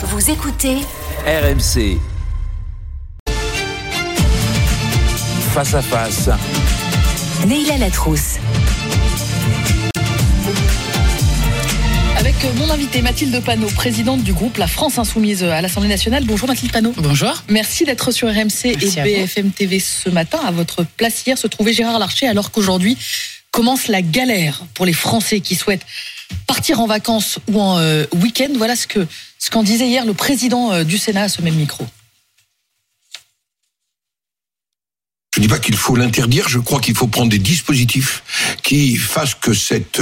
Vous écoutez RMC. Face à face. Neila Latrousse. Avec mon invité Mathilde Panot, présidente du groupe La France Insoumise à l'Assemblée nationale. Bonjour Mathilde Panot. Bonjour. Merci d'être sur RMC Merci et. BFM TV ce matin. À votre place hier se trouvait Gérard Larcher alors qu'aujourd'hui commence la galère pour les Français qui souhaitent partir en vacances ou en euh, week-end. Voilà ce que ce qu'en disait hier le président euh, du Sénat à ce même micro. Je ne dis pas qu'il faut l'interdire, je crois qu'il faut prendre des dispositifs qui fassent que cet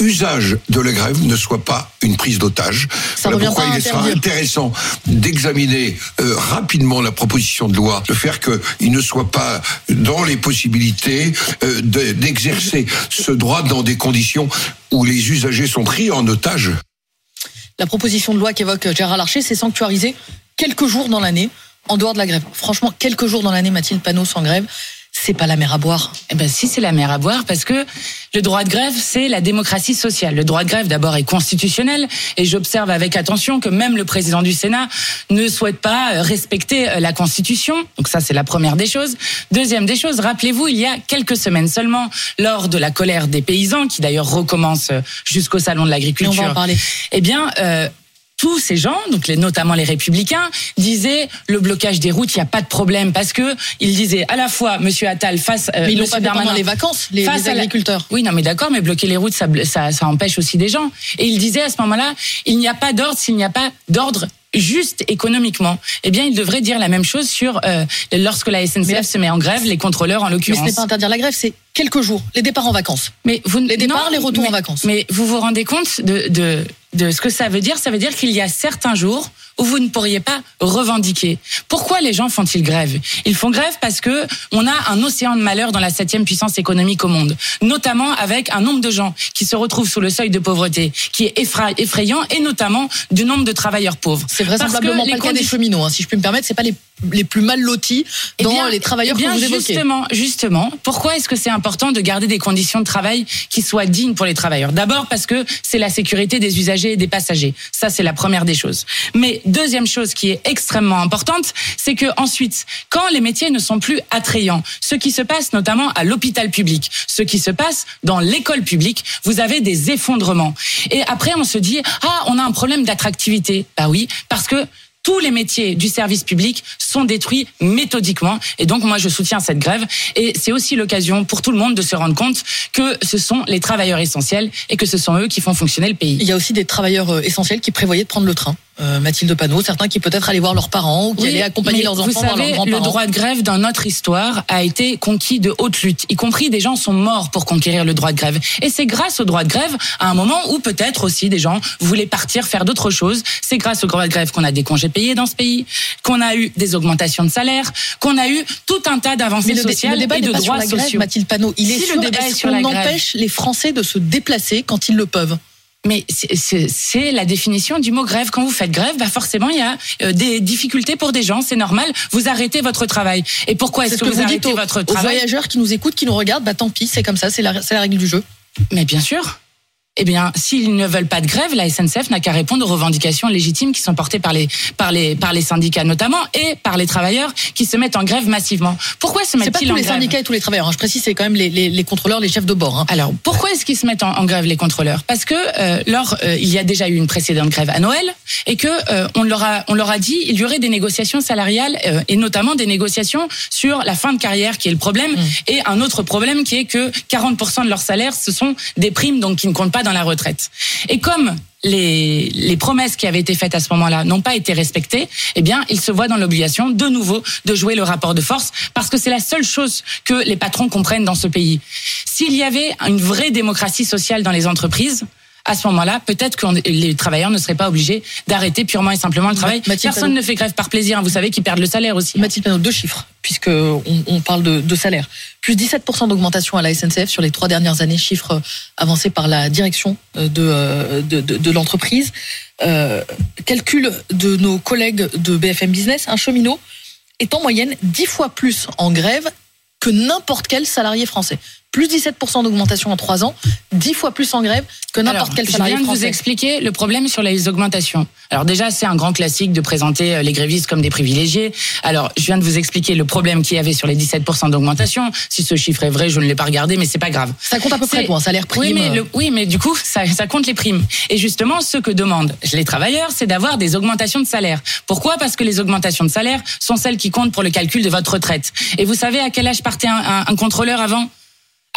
usage de la grève ne soit pas une prise d'otage. Voilà pourquoi il sera intéressant d'examiner euh, rapidement la proposition de loi, de faire qu'il ne soit pas dans les possibilités euh, de- d'exercer ce droit dans des conditions où les usagers sont pris en otage. La proposition de loi qu'évoque Gérard Larcher, c'est sanctuariser quelques jours dans l'année en dehors de la grève. Franchement, quelques jours dans l'année, Mathilde Panot sans grève, c'est pas la mer à boire. Eh ben si c'est la mer à boire parce que le droit de grève c'est la démocratie sociale. Le droit de grève d'abord est constitutionnel et j'observe avec attention que même le président du Sénat ne souhaite pas euh, respecter euh, la constitution. Donc ça c'est la première des choses. Deuxième des choses, rappelez-vous il y a quelques semaines seulement lors de la colère des paysans qui d'ailleurs recommence euh, jusqu'au salon de Et on l'agriculture. va en parler. eh bien, euh, tous ces gens, donc les, notamment les républicains, disaient le blocage des routes, il n'y a pas de problème parce que ils disaient à la fois Monsieur Attal face, euh, Mais ils Monsieur pas Darmanin les vacances, les, face les à la- agriculteurs. Oui, non, mais d'accord, mais bloquer les routes, ça, ça, ça empêche aussi des gens. Et il disait à ce moment-là, il n'y a pas d'ordre s'il n'y a pas d'ordre juste économiquement. Eh bien, il devrait dire la même chose sur euh, lorsque la SNCF là- se met en grève, les contrôleurs en Mais ce l'occurrence. n'est pas interdire la grève, c'est quelques jours, les départs en vacances. Mais vous, Les départs, non, les retours mais- en vacances. Mais vous vous rendez compte de, de, de ce que ça veut dire Ça veut dire qu'il y a certains jours où vous ne pourriez pas revendiquer. Pourquoi les gens font-ils grève? Ils font grève parce que on a un océan de malheur dans la septième puissance économique au monde, notamment avec un nombre de gens qui se retrouvent sous le seuil de pauvreté qui est effra- effrayant, et notamment du nombre de travailleurs pauvres. C'est vraisemblablement pas le cas des cheminots, hein, si je puis me permettre, c'est pas les, les plus mal lotis Eh dans bien- les travailleurs eh bien, que vous évoquez. Justement, justement, pourquoi est-ce que c'est important de garder des conditions de travail qui soient dignes pour les travailleurs? D'abord parce que c'est la sécurité des usagers et des passagers. Ça, c'est la première des choses. Mais deuxième chose qui est extrêmement importante, c'est que ensuite, quand les métiers ne sont plus attrayants, ce qui se passe notamment à l'hôpital public, ce qui se passe dans l'école publique, vous avez des effondrements. Et après, on se dit ah, on a un problème d'attractivité. Bah oui, parce que tous les métiers du service public sont détruits méthodiquement. Et donc, moi, je soutiens cette grève. Et c'est aussi l'occasion pour tout le monde de se rendre compte que ce sont les travailleurs essentiels et que ce sont eux qui font fonctionner le pays. Il y a aussi des travailleurs euh, essentiels qui prévoyaient de prendre le train. Euh, Mathilde Panot, certains qui peut-être allaient voir leurs parents ou qui Oui, allaient accompagner leurs vous enfants voir leurs savez, le droit de grève dans notre histoire a été conquis de haute lutte, y compris des gens sont morts pour conquérir le droit de grève. Et c'est grâce au droit de grève, à un moment où peut-être aussi des gens voulaient partir faire d'autres choses. C'est grâce au droit de grève qu'on a des congés payés dans ce pays, qu'on a eu des augmentations de salaire, qu'on a eu tout un tas d'avancées le, sociales le débat et de droits sociaux. Mathilde Panot. Il est Si le sur débat est sur qu'on la grève. empêche les Français de se déplacer quand ils le peuvent? Mais c'est- la définition du mot grève. Quand vous faites grève, bah forcément, il y a euh, des difficultés pour des gens. C'est normal. Vous arrêtez votre travail. Et pourquoi est-ce ce que, que vous, vous dites arrêtez aux, votre aux travail voyageurs qui nous écoutent, qui nous regardent. Bah tant pis, c'est comme ça, c'est la, c'est la règle du jeu. Mais bien sûr. Eh bien, s'ils ne veulent pas de grève, la SNCF n'a qu'à répondre aux revendications légitimes qui sont portées par les, par les, par les syndicats notamment et par les travailleurs qui se mettent en grève massivement. Pourquoi se C'est pas mettent-ils tous en les grève syndicats et tous les travailleurs. hein. Je précise, c'est quand même les, les, les contrôleurs, les chefs de bord. hein. Alors, pourquoi est-ce qu'ils se mettent en, en grève les contrôleurs? Parce que euh, lors, euh, il y a déjà eu une précédente grève à Noël et que euh, on leur a on leur a dit il y aurait des négociations salariales et notamment des négociations sur la fin de carrière qui est le problème et un autre problème qui est que 40% de leur salaire ce sont des primes donc qui ne comptent pas dans la retraite. Et comme les, les promesses qui avaient été faites à ce moment-là n'ont pas été respectées, eh bien, ils se voient dans l'obligation de nouveau de jouer le rapport de force parce que c'est la seule chose que les patrons comprennent dans ce pays. S'il y avait une vraie démocratie sociale dans les entreprises, à ce moment-là, peut-être que les travailleurs ne seraient pas obligés d'arrêter purement et simplement le travail. Mathilde Personne ne fait grève par plaisir. hein. Vous savez qu'ils perdent le salaire aussi. Mathilde Panot, deux chiffres, puisque on, parle de, de salaire. Plus 17% d'augmentation à la SNCF sur les trois dernières années, chiffre euh, avancé par la direction euh, de, euh, de, de, de l'entreprise. Euh, calcul de nos collègues de BFM Business, un cheminot est en moyenne 10 fois plus en grève que n'importe quel salarié français. Plus 17% d'augmentation en 3 ans, 10 fois plus en grève que n'importe quel je salarié viens de vous expliquer le problème sur les augmentations. Alors déjà, c'est un grand classique de présenter euh, les grévistes comme des privilégiés. Alors, je viens de vous expliquer le problème qu'il y avait sur les 17% d'augmentation. Si ce chiffre est vrai, je ne l'ai pas regardé, mais c'est pas grave. Ça compte à peu près quoi, un salaire prime Oui, mais, euh, le- oui, mais du coup, ça, ça compte les primes. Et justement, ce que demandent les travailleurs, c'est d'avoir des augmentations de salaire. Pourquoi? Parce que les augmentations de salaire sont celles qui comptent pour le calcul de votre retraite. Et vous savez à quel âge partait un, un- un contrôleur avant?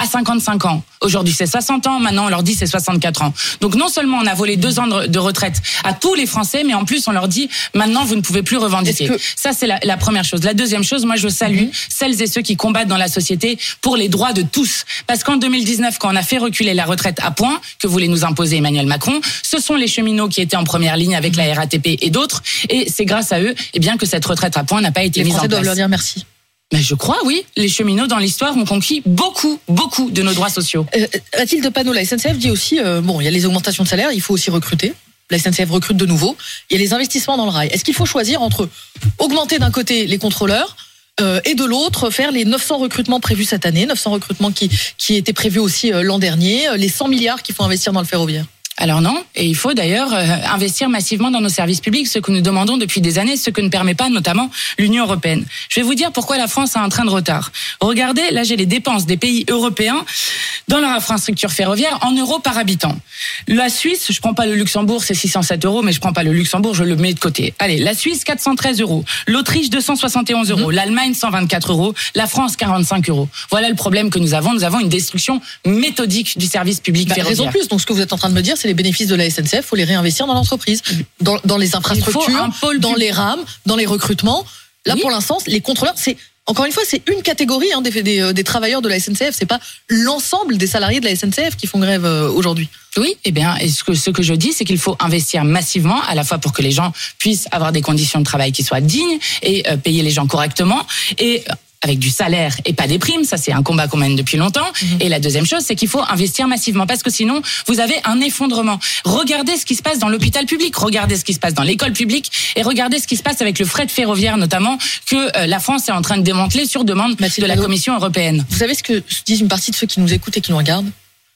À 55 ans. Aujourd'hui, c'est 60 ans. Maintenant, on leur dit c'est 64 ans. Donc, non seulement on a volé deux ans de retraite à tous les Français, mais en plus, on leur dit maintenant, vous ne pouvez plus revendiquer. Que- Ça, c'est la, la première chose. La deuxième chose, moi, je salue celles et ceux qui combattent dans la société pour les droits de tous. Parce qu'en 2019, quand on a fait reculer la retraite à point, que voulait nous imposer Emmanuel Macron, ce sont les cheminots qui étaient en première ligne avec la RATP et d'autres. Et c'est grâce à eux, eh bien, que cette retraite à point n'a pas été les mise en Français doivent place. leur dire merci. Mais je crois, oui. Les cheminots dans l'histoire ont conquis beaucoup, beaucoup de nos droits sociaux. Euh, Mathilde Panot, la SNCF dit aussi, euh, bon, il y a les augmentations de salaire, il faut aussi recruter. La SNCF recrute de nouveau. Il y a les investissements dans le rail. Est-ce qu'il faut choisir entre augmenter d'un côté les contrôleurs euh, et de l'autre faire les 900 recrutements prévus cette année, 900 recrutements qui, qui étaient prévus aussi euh, l'an dernier, euh, les 100 milliards qu'il faut investir dans le ferroviaire? Alors non, et il faut d'ailleurs euh, investir massivement dans nos services publics, ce que nous demandons depuis des années, ce que ne permet pas notamment l'Union européenne. Je vais vous dire pourquoi la France a un train de retard. Regardez, là j'ai les dépenses des pays européens dans leur infrastructure ferroviaire en euros par habitant. La Suisse, je prends pas le Luxembourg, c'est 607 euros, mais je prends pas le Luxembourg, je le mets de côté. Allez, la Suisse 413 euros, l'Autriche 271 euros, l'Allemagne 124 euros, la France 45 euros. Voilà le problème que nous avons. Nous avons une destruction méthodique du service public Bah, ferroviaire. Raison plus. Donc ce que vous êtes en train de me dire, c'est les bénéfices de la SNCF, faut les réinvestir dans l'entreprise, dans, dans les infrastructures, dans les rames, dans les recrutements. Là, Oui. pour l'instant, les contrôleurs, c'est encore une fois, c'est une catégorie hein, des, des, euh, des travailleurs de la SNCF. C'est pas l'ensemble des salariés de la SNCF qui font grève euh, aujourd'hui. Oui, eh bien, et ce que, ce que je dis, c'est qu'il faut investir massivement, à la fois pour que les gens puissent avoir des conditions de travail qui soient dignes et euh, payer les gens correctement, et avec du salaire et pas des primes, ça c'est un combat qu'on mène depuis longtemps. Et la deuxième chose, c'est qu'il faut investir massivement parce que sinon, vous avez un effondrement. Regardez ce qui se passe dans l'hôpital public, regardez ce qui se passe dans l'école publique et regardez ce qui se passe avec le fret ferroviaire notamment que euh, la France est en train de démanteler sur demande Mathilde de la. Commission européenne. Vous savez ce que disent une partie de ceux qui nous écoutent et qui nous regardent?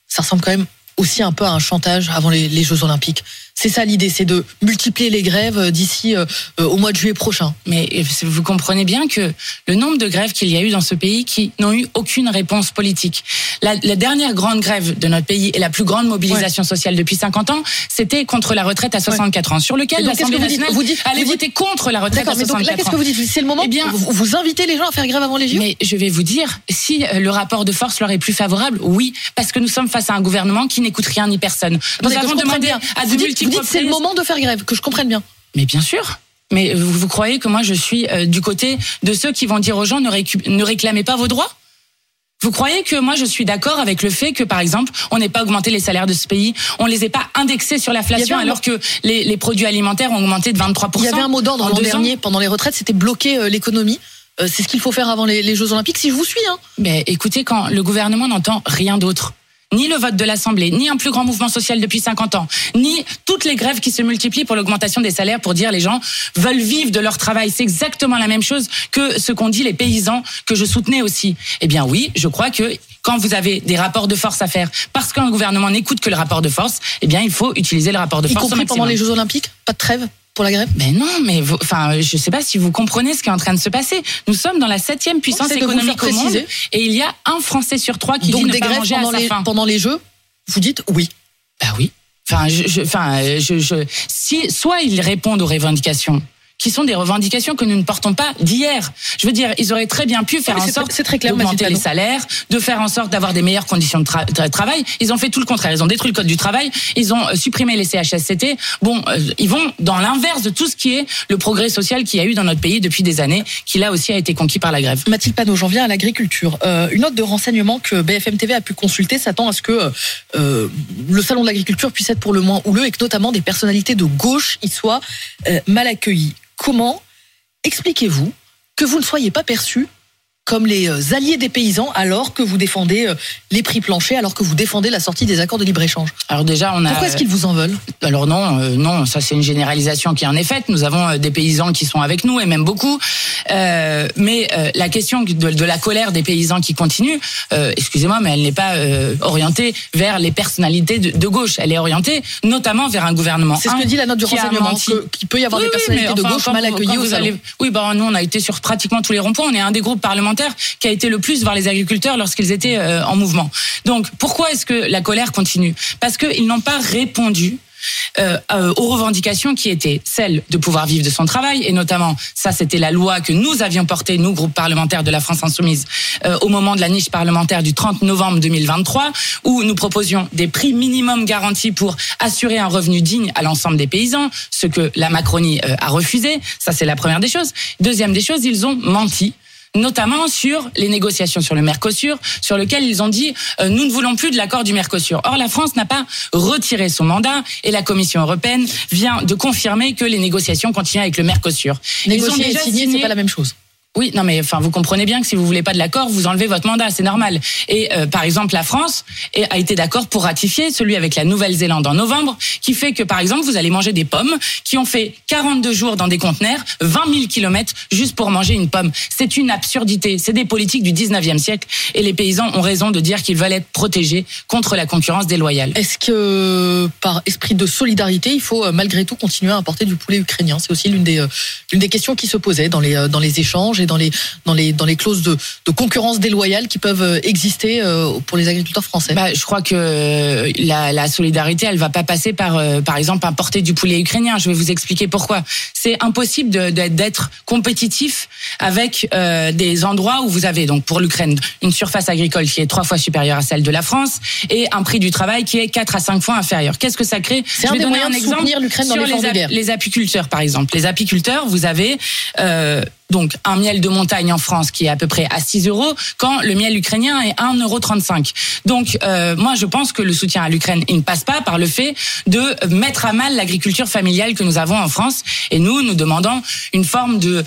Ça ressemble quand même aussi un peu à un chantage avant les, les Jeux Olympiques. C'est ça l'idée, c'est de multiplier les grèves euh, d'ici euh, euh, au mois de juillet prochain. Mais vous comprenez bien que le nombre de grèves qu'il y a eu dans ce pays qui n'ont eu aucune réponse politique. La, la dernière grande grève de notre pays et la plus grande mobilisation sociale depuis 50 ans, c'était contre la retraite à 64 ans, sur lequel l'Assemblée nationale Vous dites- allait vous dites- voter contre la retraite à D'accord, mais donc là, 64 qu'est-ce que vous dites C'est le moment Eh bien- vous, vous invitez les gens à faire grève avant les JO Mais je vais vous dire, si le rapport de force leur est plus favorable, oui, parce que nous sommes face à un gouvernement qui n'écoute rien ni personne. Nous avons demandé à de multiples vous dites c'est le moment de faire grève, que je comprenne bien. Mais bien sûr. Mais vous, vous croyez que moi je suis euh, du côté de ceux qui vont dire aux gens ne, réclamez pas vos droits? Vous croyez que moi je suis d'accord avec le fait que par exemple on n'ait pas augmenté les salaires de ce pays, on les ait pas indexés sur l'inflation alors que les, les produits alimentaires ont augmenté de 23 Il y avait un mot d'ordre l'an dernier pendant les retraites, c'était bloquer euh, l'économie. Euh, c'est ce qu'il faut faire avant les, les Jeux Olympiques. Si je vous suis, hein. Mais écoutez, quand le gouvernement n'entend rien d'autre, ni le vote de l'Assemblée, ni un plus grand mouvement social depuis 50 ans, ni toutes les grèves qui se multiplient pour l'augmentation des salaires pour dire les gens veulent vivre de leur travail. C'est exactement la même chose que ce qu'ont dit les paysans que je soutenais aussi. Eh bien oui, je crois que quand vous avez des rapports de force à faire, parce qu'un gouvernement n'écoute que le rapport de force, eh bien il faut utiliser le rapport de y force au compris pendant les Jeux Olympiques? Pas de trêve? Pour la grève. Ben non, mais vous- enfin, je sais pas si vous comprenez ce qui est en train de se passer. Nous sommes dans la septième puissance économique au monde, et il y a un Français sur trois qui dit Donc ne des pas grèves manger à pendant sa les, faim. pendant les Jeux, vous dites oui. Bah oui. Enfin, je, je- enfin, je, je, si soit ils répondent aux revendications, qui sont des revendications que nous ne portons pas d'hier. Je veux dire, ils auraient très bien pu faire en sorte d'augmenter les salaires, de faire en sorte d'avoir des meilleures conditions de, tra- de travail. Ils ont fait tout le contraire. Ils ont détruit le code du travail. Ils ont euh, supprimé les CHSCT. Bon, euh, ils vont dans l'inverse de tout ce qui est le progrès social qu'il y a eu dans notre pays depuis des années, qui là aussi a été conquis par la grève. Mathilde Panot, j'en viens à l'agriculture. Euh, une note de renseignement que BFM TV a pu consulter s'attend à ce que euh, le salon de l'agriculture puisse être pour le moins houleux et que notamment des personnalités de gauche y soient mal accueillies. Comment expliquez-vous que vous ne soyez pas perçu comme les euh, alliés des paysans alors que vous défendez euh, les prix planchers, alors que vous défendez la sortie des accords de libre-écge Alors déjà, on a. Pourquoi est-ce qu'ils vous en veulent Alors non, euh, non, ça c'est une généralisation qui en est faite. Nous avons euh, des paysans qui sont avec nous et même beaucoup. Euh, mais euh, la question de, de la colère des paysans qui continue, euh, excusez-moi, mais elle n'est pas euh, orientée vers les personnalités de, de gauche. Elle est orientée notamment vers un gouvernement. C'est ce que dit la note du renseignement, qu'il peut y avoir Oui, des oui, personnalités mais de enfin, gauche mal accueillies allez- Oui, bah nous on a été sur pratiquement tous les ronds-points. On est un des groupes parlementaires qui a été le plus voir les agriculteurs lorsqu'ils étaient euh, en mouvement. Donc pourquoi est-ce que la colère continue? Parce qu'ils n'ont pas répondu. euh, euh, aux revendications qui étaient celles de pouvoir vivre de son travail et notamment ça c'était la loi que nous avions portée nous groupe parlementaire de la France insoumise au moment de la niche parlementaire du 30 novembre 2023 où nous proposions des prix minimum garantis pour assurer un revenu digne à l'ensemble des paysans ce que la Macronie a refusé ça c'est la première des choses deuxième des choses ils ont menti notamment sur les négociations sur le Mercosur, sur lequel ils ont dit euh, nous ne voulons plus de l'accord du Mercosur. Or, la France n'a pas retiré son mandat et la Commission européenne vient de confirmer que les négociations continuent avec le Mercosur. Ils ont Négocier et signer, c'est pas la même chose. Oui, non, mais enfin, vous comprenez bien que si vous voulez pas de l'accord, vous enlevez votre mandat, c'est normal. Et euh, par exemple, la France a été d'accord pour ratifier celui avec la Nouvelle-Zélande en novembre, qui fait que par exemple, vous allez manger des pommes qui ont fait 42 jours dans des conteneurs, 20 000 kilomètres juste pour manger une pomme. C'est une absurdité. C'est des politiques du 19e siècle, et les paysans ont raison de dire qu'ils veulent être protégés contre la concurrence déloyale. Est-ce que par esprit de solidarité, il faut euh, malgré tout continuer à importer du poulet ukrainien? C'est aussi l'une des, euh, questions qui se posaient dans les échanges et dans les, dans les, dans les clauses de, de concurrence déloyale qui peuvent euh, exister euh, pour les agriculteurs français. Bah, je crois que euh, la, la solidarité, elle va pas passer par, par exemple, importer du poulet ukrainien. Je vais vous expliquer pourquoi. C'est impossible d'être compétitif avec euh, des endroits où vous avez donc pour l'Ukraine une surface agricole qui est trois fois supérieure à celle de la France et un prix du travail qui est quatre à cinq fois inférieur. Qu'est-ce que ça crée C'est Je un vais donner l'Ukraine dans sur l'effort les, de guerre. les apiculteurs, par exemple. Les apiculteurs, vous avez euh, donc un miel de montagne en France qui est à peu près à 6 euros, quand le miel ukrainien est 1,35 euro. Donc euh, moi, je pense que le soutien à l'Ukraine, il ne passe pas par le fait de mettre à mal l'agriculture familiale que nous avons en France. Et nous, nous demandons une forme de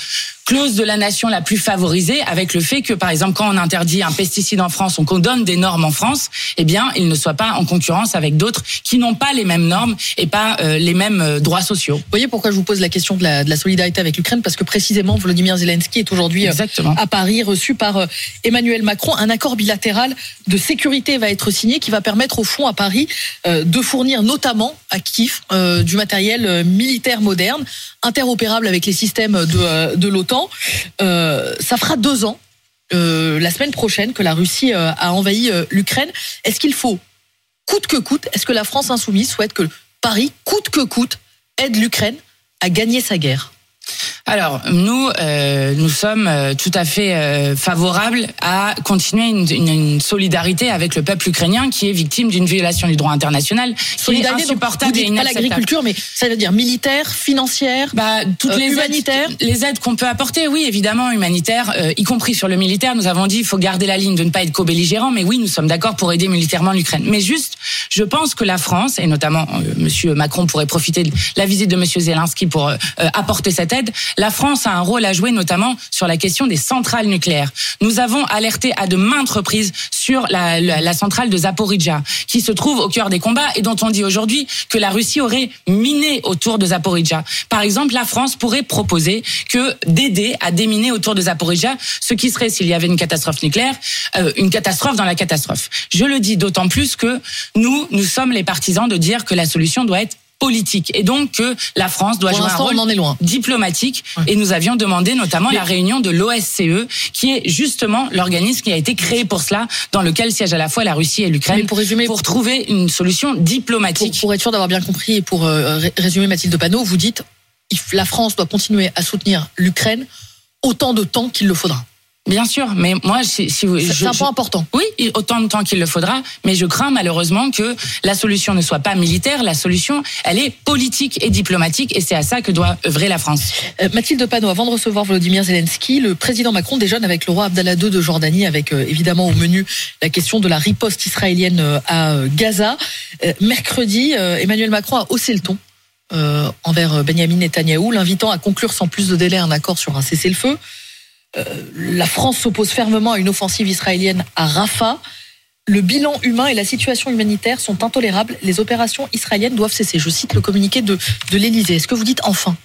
clause de la nation la plus favorisée avec le fait que, par exemple, quand on interdit un pesticide en France, on qu'on donne des normes en France, eh bien, il ne soit pas en concurrence avec d'autres qui n'ont pas les mêmes normes et pas euh, les mêmes euh, droits sociaux. Vous voyez pourquoi je vous pose la question de la, de la solidarité avec l'Ukraine? Parce que précisément, Volodymyr Zelensky est aujourd'hui euh, à Paris, reçu par Emmanuel Macron. Un accord bilatéral de sécurité va être signé qui va permettre au fond à Paris de fournir notamment à Kiev du matériel militaire moderne, interopérable avec les systèmes de, de l'OTAN. Euh, ça fera deux ans, euh, la semaine prochaine, que la Russie euh, a envahi l'Ukraine. Est-ce qu'il faut, coûte que coûte, est-ce que la France insoumise souhaite que Paris, coûte que coûte, aide l'Ukraine à gagner sa guerre? Alors, nous, euh, nous sommes euh, tout à fait euh, favorables à continuer une, une- une solidarité avec le peuple ukrainien qui est victime d'une violation du droit international, qui est Solidarité, donc, vous insupportable et dites pas l'agriculture, mais ça veut dire militaire, financière. Bah, toutes Euh, les humanitaires aides, les aides qu'on peut apporter, oui, évidemment, humanitaires, euh, y compris sur le militaire. Nous avons dit, il faut garder la ligne de ne pas être co-belligérant, mais oui, nous sommes d'accord pour aider militairement l'Ukraine. Mais juste, je pense que la France, et notamment Monsieur Macron pourrait profiter de la visite de Monsieur Zelensky pour apporter cette aide. La France a un rôle à jouer, notamment sur la question des centrales nucléaires. Nous avons alerté à de maintes reprises sur la, la, la centrale de Zaporizhia, qui se trouve au cœur des combats et dont on dit aujourd'hui que la Russie aurait miné autour de Zaporizhia. Par exemple, la France pourrait proposer que d'aider à déminer autour de Zaporizhia, ce qui serait, s'il y avait une catastrophe nucléaire, euh, une catastrophe dans la catastrophe. Je le dis d'autant plus que nous, nous sommes les partisans de dire que la solution doit être politique et donc que la France doit Pour jouer un rôle on en est loin. diplomatique et nous avions demandé notamment la réunion de l'OSCE qui est justement l'organisme qui a été créé pour cela dans lequel siègent à la fois la Russie et l'Ukraine pour résumer- trouver une solution Pour, diplomatique. pour être sûr d'avoir bien compris et pour euh, ré- résumer Mathilde Panot, vous dites la France doit continuer à soutenir l'Ukraine autant de temps qu'il le faudra. Bien sûr, mais moi si, si vous C'est un point important. Oui, autant de temps qu'il le faudra, mais je crains malheureusement que la solution ne soit pas militaire, la solution, elle est politique et diplomatique, et c'est à ça que doit œuvrer la France. Euh, Mathilde Panot, avant de recevoir Volodymyr Zelensky, le président Macron déjeune avec le roi Abdallah II de Jordanie, avec euh, évidemment au menu la question de la riposte israélienne euh, à euh, Gaza. Mercredi, Emmanuel Macron a haussé le ton envers Benjamin Netanyahou, l'invitant à conclure sans plus de délai un accord sur un cessez-le-feu. Euh, la France s'oppose fermement à une offensive israélienne à Rafah. Le bilan humain et la situation humanitaire sont intolérables. Les opérations israéliennes doivent cesser. Je cite le communiqué de, de l'Élysée. Est-ce que vous dites enfin?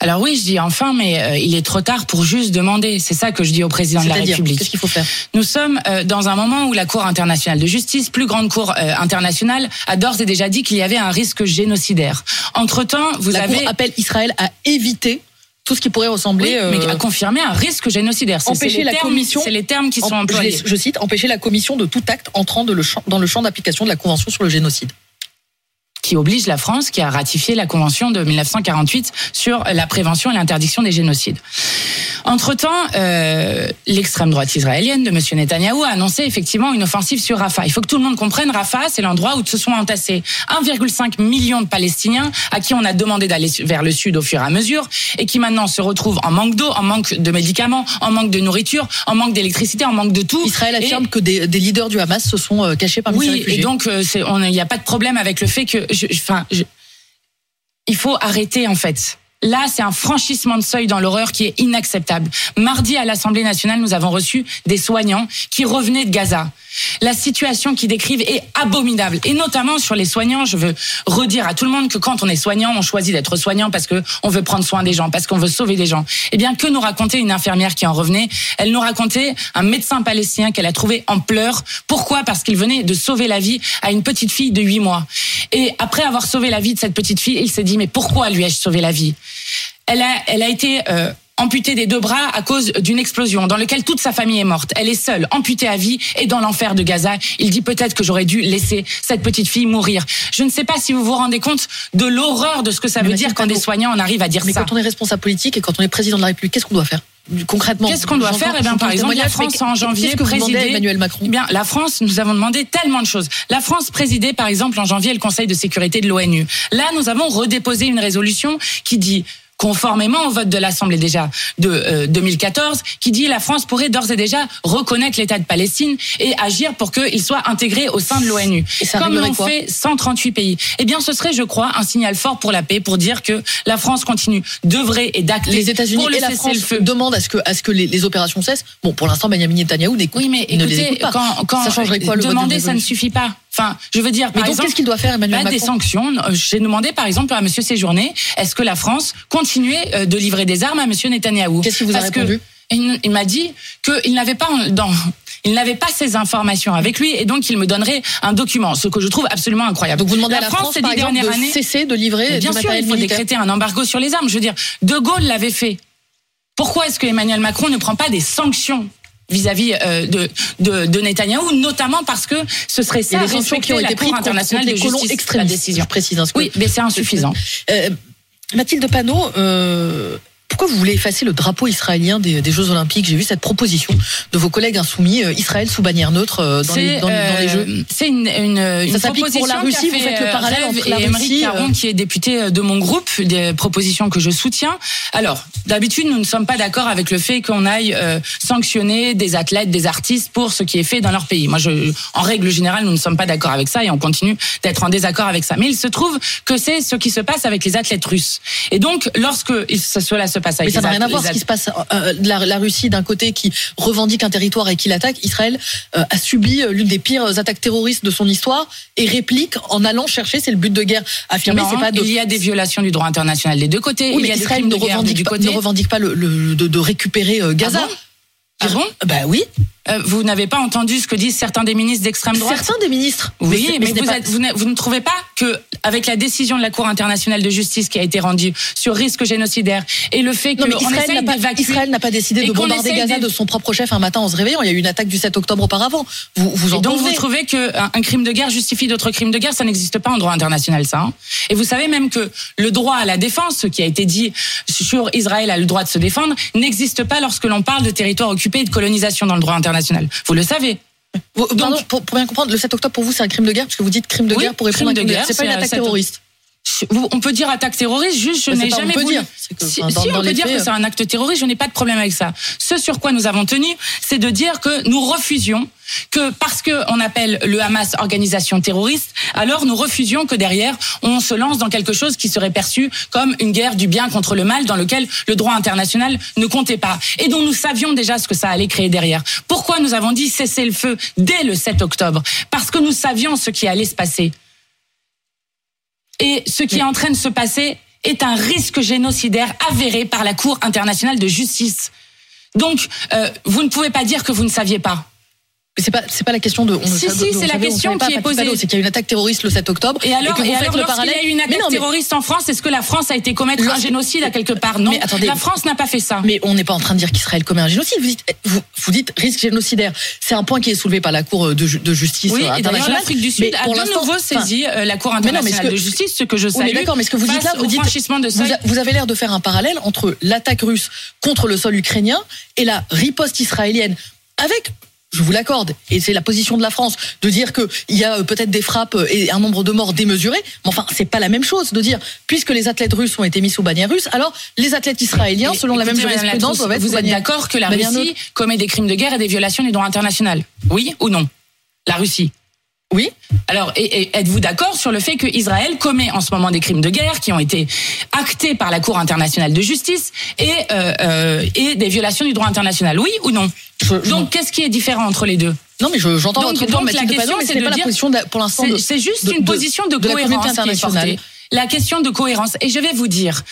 Alors oui, je dis enfin, mais euh, il est trop tard pour juste demander. C'est ça que je dis au président de la République. qu'est-ce qu'il faut faire? Nous sommes euh, dans un moment où la Cour internationale de justice, plus grande Cour euh, internationale, a d'ores et déjà dit qu'il y avait un risque génocidaire. Entre-temps, vous La avez... Cour appelle Israël à éviter tout ce qui pourrait ressembler. Oui, mais euh, a confirmé un risque génocidaire. C'est- empêcher la termes- commission- C'est les termes qui sont je, employés. je cite, empêcher la commission de tout acte entrant de le champ- dans le champ d'application de la Convention sur le génocide. Qui oblige la France, qui a ratifié la Convention de 1948 sur la prévention et l'interdiction des génocides. Entre-temps, euh, l'extrême droite israélienne de M. Netanyahou a annoncé effectivement une offensive sur Rafah. Il faut que tout le monde comprenne, Rafah, c'est l'endroit où se sont entassés 1,5 million de Palestiniens à qui on a demandé d'aller vers le sud au fur et à mesure et qui maintenant se retrouvent en manque d'eau, en manque de médicaments, en manque de nourriture, en manque d'électricité, en manque de tout. Israël Et- affirme que des, des leaders du Hamas se sont euh, cachés parmi ces oui, et donc euh, il n'y a pas de problème avec le fait que, il faut arrêter en fait. Là, c'est un franchissement de seuil dans l'horreur qui est inacceptable. Mardi, à l'Assemblée nationale, nous avons reçu des soignants qui revenaient de Gaza. La situation qu'ils décrivent est abominable. Et notamment sur les soignants, je veux redire à tout le monde que quand on est soignant, on choisit d'être soignant parce que on veut prendre soin des gens, parce qu'on veut sauver des gens. Eh bien, que nous racontait une infirmière qui en revenait? Elle nous racontait un médecin palestinien qu'elle a trouvé en pleurs. Pourquoi? Parce qu'il venait de sauver la vie à une petite fille de 8 mois. Et après avoir sauvé la vie de cette petite fille, il s'est dit, mais pourquoi lui ai-je sauvé la vie? Elle a, été euh, amputée des deux bras à cause d'une explosion dans laquelle toute sa famille est morte. Elle est seule, amputée à vie et dans l'enfer de Gaza. Il dit peut-être que j'aurais dû laisser cette petite fille mourir. Je ne sais pas si vous vous rendez compte de l'horreur de ce que ça Mais veut dire quand des soignants en arrivent à dire Mais ça. quand on est responsable politique et quand on est président de la République, qu'est-ce qu'on doit faire concrètement? Qu'est-ce qu'on doit faire? Eh bien, par le exemple, la France mais en janvier que présidait- Emmanuel Macron? Eh bien, la France, nous avons demandé tellement de choses. La France présidait, par exemple, en janvier le Conseil de sécurité de l'ONU. Là, nous avons redéposé une résolution qui dit conformément au vote de l'Assemblée déjà de euh, 2014, qui dit la France pourrait d'ores et déjà reconnaître l'État de Palestine et agir pour qu'il soit intégré au sein de l'ONU. Comme l'ont fait 138 pays. Eh bien, ce serait, je crois, un signal fort pour la paix, pour dire que la France continue d'œuvrer et d'acter les États-Unis le et la France cessez-le-feu. demandent à ce que, à ce que les, les opérations cessent. Bon, pour l'instant, Benjamin Netanyahou n'écoute Oui, mais ne les écoute pas. quand, quand ça changerait quoi le vote demander, ça ne suffit pas. Enfin, je veux dire, Mais par donc, exemple, qu'est-ce qu'il doit faire, Emmanuel bah, des Macron sanctions. Euh, J'ai demandé, par exemple, à Monsieur Séjourné, est-ce que la France continuait euh, de livrer des armes à Monsieur Netanyahou? Qu'est-ce qu'il vous a Parce répondu? il, il m'a dit qu'il n'avait pas dans il n'avait pas ces informations avec lui et donc il me donnerait un document, ce que je trouve absolument incroyable. Donc vous demandez la à la France, France, par exemple, de cesser de livrer mais du bien sûr, il faut militaire. décréter un embargo sur les armes. Je veux dire, De Gaulle l'avait fait. Pourquoi est-ce que Emmanuel Macron ne prend pas des sanctions? Vis-à-vis euh, de, de, de Netanyahou, notamment parce que ce serait ça a des sanctions qui ont respecter été la prises Cour internationale de justice, la décision. Je précise. hein, Oui, mais c'est insuffisant. Euh, Mathilde Panot, euh, pourquoi vous voulez effacer le drapeau israélien des, des Jeux Olympiques? J'ai vu cette proposition de vos collègues insoumis, euh, Israël sous bannière neutre euh, dans, les, dans, les- dans les euh, Jeux. c'est une, une, une s'applique pour la proposition Russie, qu'a vous faites le fait, euh, parallèle entre la et Russie, Caron, qui est député de mon groupe, des propositions que je soutiens. Alors, d'habitude, nous ne sommes pas d'accord avec le fait qu'on aille sanctionner des athlètes, des artistes pour ce qui est fait dans leur pays. Moi, je, en règle générale, nous ne sommes pas d'accord avec ça et on continue d'être en désaccord avec ça. Mais il se trouve que c'est ce qui se passe avec les athlètes russes. Et donc, lorsque cela se passe Mais ça n'a rien à voir ce qui se passe. Euh, la, la Russie d'un côté qui revendique un territoire et qui l'attaque. Israël euh, a subi euh, l'une des pires attaques terroristes de son histoire et réplique en allant chercher. C'est le but de guerre affirmé. C'est pas de. il y a des violations du droit international des deux côtés. Oui, il mais y a des Israël ne de guerre revendique, du pas, côté. ne revendique pas le, le- de, de récupérer euh, Gaza. Ah bon? Ah bon Bah oui. Euh, vous n'avez pas entendu ce que disent certains des ministres d'extrême droite? Certains des ministres. Oui, mais, vous, pas- êtes- vous ne- vous ne trouvez pas que, avec la décision de la Cour internationale de justice qui a été rendue sur risque génocidaire et le fait Non, mais qu'on Israël essaye n'a pas, d'évacuer, Israël n'a pas décidé de bombarder Gaza de son propre chef un matin en se réveillant. Il y a eu une attaque du 7 octobre auparavant. Vous, vous en et donc vous trouvez que un, un crime de guerre justifie d'autres crimes de guerre, ça n'existe pas en droit international, ça. hein. et vous savez même que le droit à la défense, ce qui a été dit sur Israël a le droit de se défendre, n'existe pas lorsque l'on parle de territoire occupé et de colonisation dans le droit international. Vous le savez. Donc- pardon, pour, pour bien comprendre, le 7 octobre pour vous c'est un crime de guerre parce que vous dites crime de Oui, guerre pour crime répondre à un de crime de guerre. C'est pas une attaque 7 terroriste. On peut dire attaque terroriste, juste je n'ai on jamais peut voulu. dire, que, si enfin, dans- si, dans on peut dire faits, que c'est un acte terroriste, je n'ai pas de problème avec ça. Ce sur quoi nous avons tenu, c'est de dire que nous refusions que parce que on appelle le Hamas organisation terroriste, alors nous refusions que derrière on se lance dans quelque chose qui serait perçu comme une guerre du bien contre le mal dans lequel le droit international ne comptait pas et dont nous savions déjà ce que ça allait créer derrière. Pourquoi nous avons dit cesser le feu dès le 7 octobre? Parce que nous savions ce qui allait se passer. Et ce qui est en train de se passer est un risque génocidaire avéré par la Cour internationale de justice. Donc, euh, vous ne pouvez pas dire que vous ne saviez pas. C'est pas c'est pas la question de. On, Si, si, c'est la question qui est posée. C'est qu'il y a eu une attaque terroriste le 7 octobre. Et alors, que vous et faites alors lorsqu'il y a eu une attaque non, mais- terroriste en France, est-ce que la France a été commettre un Lorsqu'il- génocide à quelque part Non, Mais attendez. la France n'a pas fait ça. Mais on n'est pas en train de dire qu'Israël commet un génocide. Vous dites, vous, vous dites risque génocidaire. C'est un point qui est soulevé par la Cour de, ju- de justice Oui, et internationale. l'Afrique du Sud Mais a pour de nouveau enfin, saisi euh, la Cour non, internationale ce que- de justice, ce que je Oui, salue. mais d'accord, mais ce que vous dites là, vous dites, vous avez l'air de faire un parallèle entre l'attaque russe contre le sol ukrainien et la riposte israélienne avec je vous l'accorde, et c'est la position de la France de dire que il y a euh, peut-être des frappes euh, et un nombre de morts démesuré, mais enfin c'est pas la même chose de dire puisque les athlètes russes ont été mis sous bannière russe, alors les athlètes israéliens, selon la même jurisprudence, doivent être Vous sous êtes d'accord que la Russie commet des crimes de guerre et des violations du droit international Oui ou non? La Russie Oui. Alors, et- et êtes-vous d'accord sur le fait que Israël commet en ce moment des crimes de guerre qui ont été actés par la Cour internationale de justice et, euh, euh, et des violations du droit international? Oui ou non? Je- je- Donc, qu'est-ce qui est différent entre les deux? Non, mais je- j'entends Donc- votre donc point, la Mathilde question, mais c'est ce n'est de pas la dire- position de- pour l'instant. C'est juste de- une position de, la cohérence qui est internationale. La question de cohérence. Et je vais vous dire,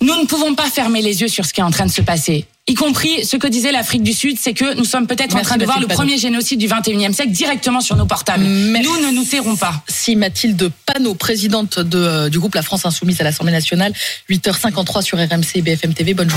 nous ne pouvons pas fermer les yeux sur ce qui est en train de se passer. Y compris ce que disait l'Afrique du Sud, c'est que nous sommes peut-être en train de voir le Panot. premier génocide du 21e siècle directement sur nos portables. Merci. Nous ne nous tairons pas. Si Mathilde Panot, présidente de, euh, du groupe La France Insoumise à l'Assemblée nationale, 8h53 sur RMC et BFM TV. Bonne journée.